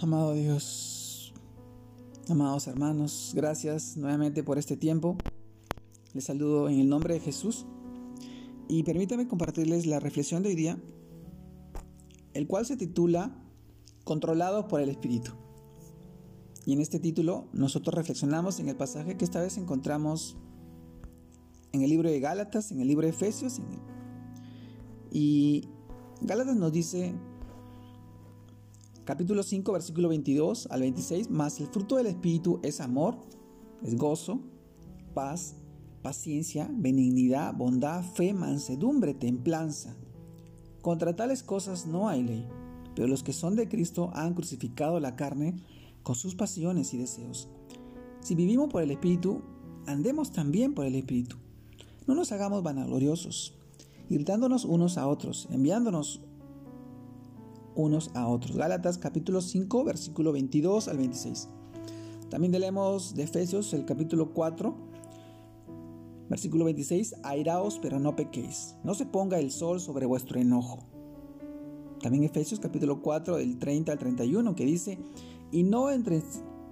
Amado Dios, amados hermanos, gracias nuevamente por este tiempo. Les saludo en el nombre de Jesús y permítame compartirles la reflexión de hoy día, el cual se titula Controlados por el Espíritu. Y en este título nosotros reflexionamos en el pasaje que esta vez encontramos en el libro de Gálatas, en el libro de Efesios. Y Gálatas nos dice, capítulo 5, versículo 22 al 26, más el fruto del Espíritu es amor, es gozo, paz, paciencia, benignidad, bondad, fe, mansedumbre, templanza. Contra tales cosas no hay ley, pero los que son de Cristo han crucificado la carne con sus pasiones y deseos. Si vivimos por el Espíritu, andemos también por el Espíritu. No nos hagamos vanagloriosos, irritándonos unos a otros, enviándonos unos a otros. Gálatas capítulo 5, versículo 22 al 26. También leemos de Efesios el capítulo 4, versículo 26, airaos pero no pequéis, no se ponga el sol sobre vuestro enojo. También Efesios capítulo 4, del 30 al 31, que dice, y no,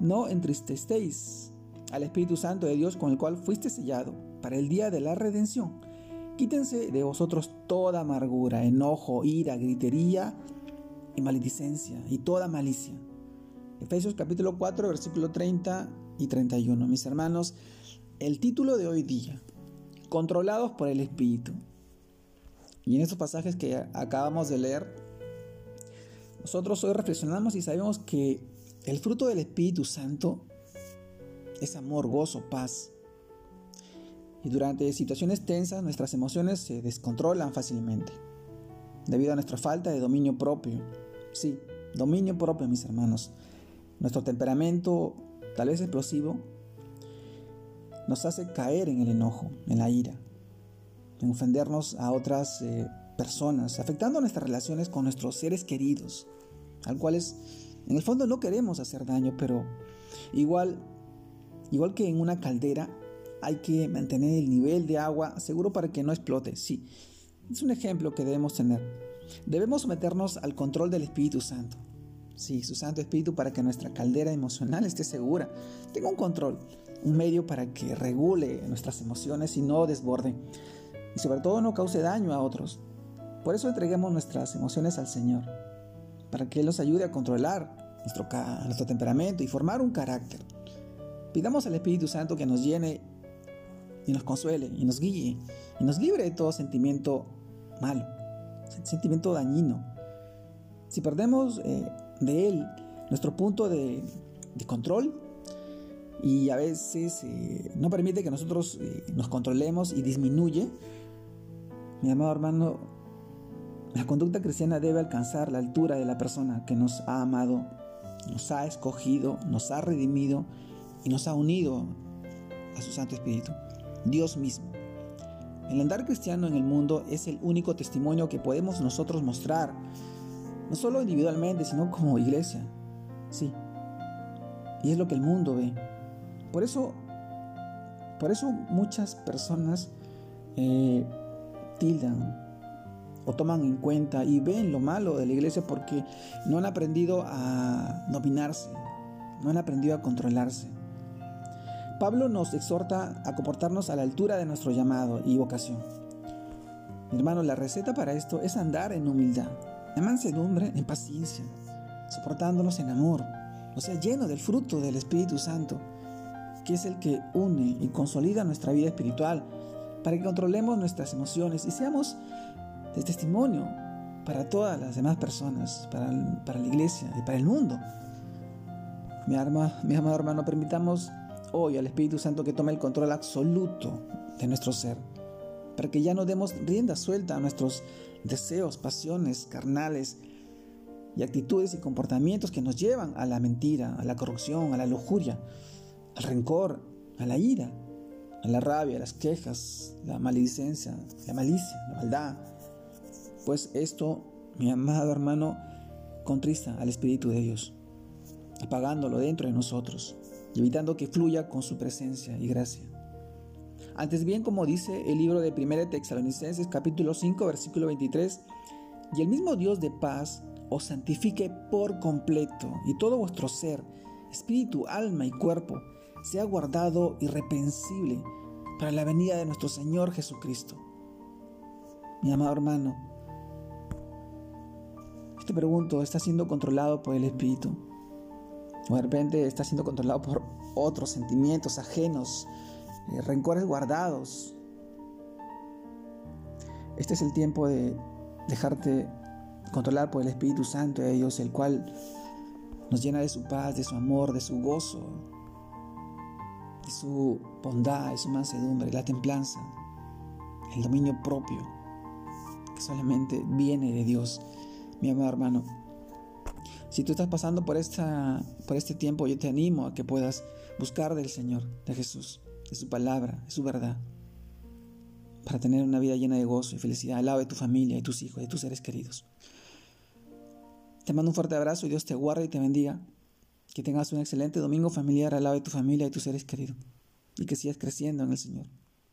no entristestéis al Espíritu Santo de Dios con el cual fuiste sellado para el día de la redención. Quítense de vosotros toda amargura, enojo, ira, gritería y maledicencia y toda malicia. Efesios capítulo 4, versículo 30 y 31. Mis hermanos, el título de hoy día, controlados por el Espíritu. Y en estos pasajes que acabamos de leer, nosotros hoy reflexionamos y sabemos que el fruto del Espíritu Santo es amor, gozo, paz. Y durante situaciones tensas nuestras emociones se descontrolan fácilmente, debido a nuestra falta de dominio propio. Sí, dominio propio, mis hermanos. Nuestro temperamento, tal vez explosivo, nos hace caer en el enojo, en la ira, en ofendernos a otras eh, personas, afectando nuestras relaciones con nuestros seres queridos, al cuales en el fondo no queremos hacer daño, pero igual, igual que en una caldera, hay que mantener el nivel de agua seguro para que no explote. Sí, es un ejemplo que debemos tener. Debemos someternos al control del Espíritu Santo. Sí, su Santo Espíritu para que nuestra caldera emocional esté segura. Tenga un control, un medio para que regule nuestras emociones y no desborde. Y sobre todo no cause daño a otros. Por eso entreguemos nuestras emociones al Señor para que Él nos ayude a controlar nuestro, nuestro temperamento y formar un carácter. Pidamos al Espíritu Santo que nos llene y nos consuele y nos guíe y nos libre de todo sentimiento malo, sentimiento dañino. Si perdemos eh, de Él nuestro punto de, control y a veces eh, no permite que nosotros eh, nos controlemos y disminuye, mi amado hermano, la conducta cristiana debe alcanzar la altura de la persona que nos ha amado, nos ha escogido, nos ha redimido y nos ha unido a su Santo Espíritu, Dios mismo. El andar cristiano en el mundo es el único testimonio que podemos nosotros mostrar, no solo individualmente, sino como iglesia. Sí. Y es lo que el mundo ve. Por eso, por eso muchas personas eh, tildan o toman en cuenta y ven lo malo de la iglesia porque no han aprendido a dominarse, no han aprendido a controlarse. Pablo nos exhorta a comportarnos a la altura de nuestro llamado y vocación. Mi hermano, la receta para esto es andar en humildad, en mansedumbre, en paciencia, soportándonos en amor, o sea, lleno del fruto del Espíritu Santo, que es el que une y consolida nuestra vida espiritual, para que controlemos nuestras emociones y seamos de testimonio para todas las demás personas, para, la iglesia y para el mundo. Mi, arma, mi amado hermano, permitamos hoy al Espíritu Santo que tome el control absoluto de nuestro ser, para que ya no demos rienda suelta a nuestros deseos, pasiones carnales y actitudes y comportamientos que nos llevan a la mentira, a la corrupción, a la lujuria, al rencor, a la ira, a la rabia, a las quejas, la maledicencia, la malicia, la maldad, pues esto, mi amado hermano, contrista al Espíritu de Dios, apagándolo dentro de nosotros evitando que fluya con su presencia y gracia. Antes bien, como dice el libro de 1 Tesalonicenses capítulo 5 versículo 23, y el mismo Dios de paz os santifique por completo y todo vuestro ser, espíritu, alma y cuerpo, sea guardado irrepensible para la venida de nuestro Señor Jesucristo. Mi amado hermano, te pregunto, ¿está siendo controlado por el Espíritu? O de repente está siendo controlado por otros sentimientos ajenos, eh, rencores guardados. Este es el tiempo de dejarte controlar por el Espíritu Santo de Dios, el cual nos llena de su paz, de su amor, de su gozo, de su bondad, de su mansedumbre, la templanza, el dominio propio, que solamente viene de Dios, mi amado hermano. Si tú estás pasando por, esta, por este tiempo, yo te animo a que puedas buscar del Señor, de Jesús, de su palabra, de su verdad, para tener una vida llena de gozo y felicidad al lado de tu familia, de tus hijos, de tus seres queridos. Te mando un fuerte abrazo y Dios te guarde y te bendiga. Que tengas un excelente domingo familiar al lado de tu familia y tus seres queridos. Y que sigas creciendo en el Señor.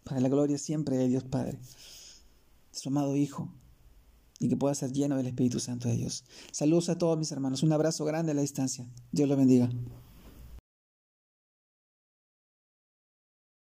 Para la gloria siempre de Dios Padre, de su amado Hijo, y que pueda ser lleno del Espíritu Santo de Dios. Saludos a todos mis hermanos. Un abrazo grande a la distancia. Dios los bendiga.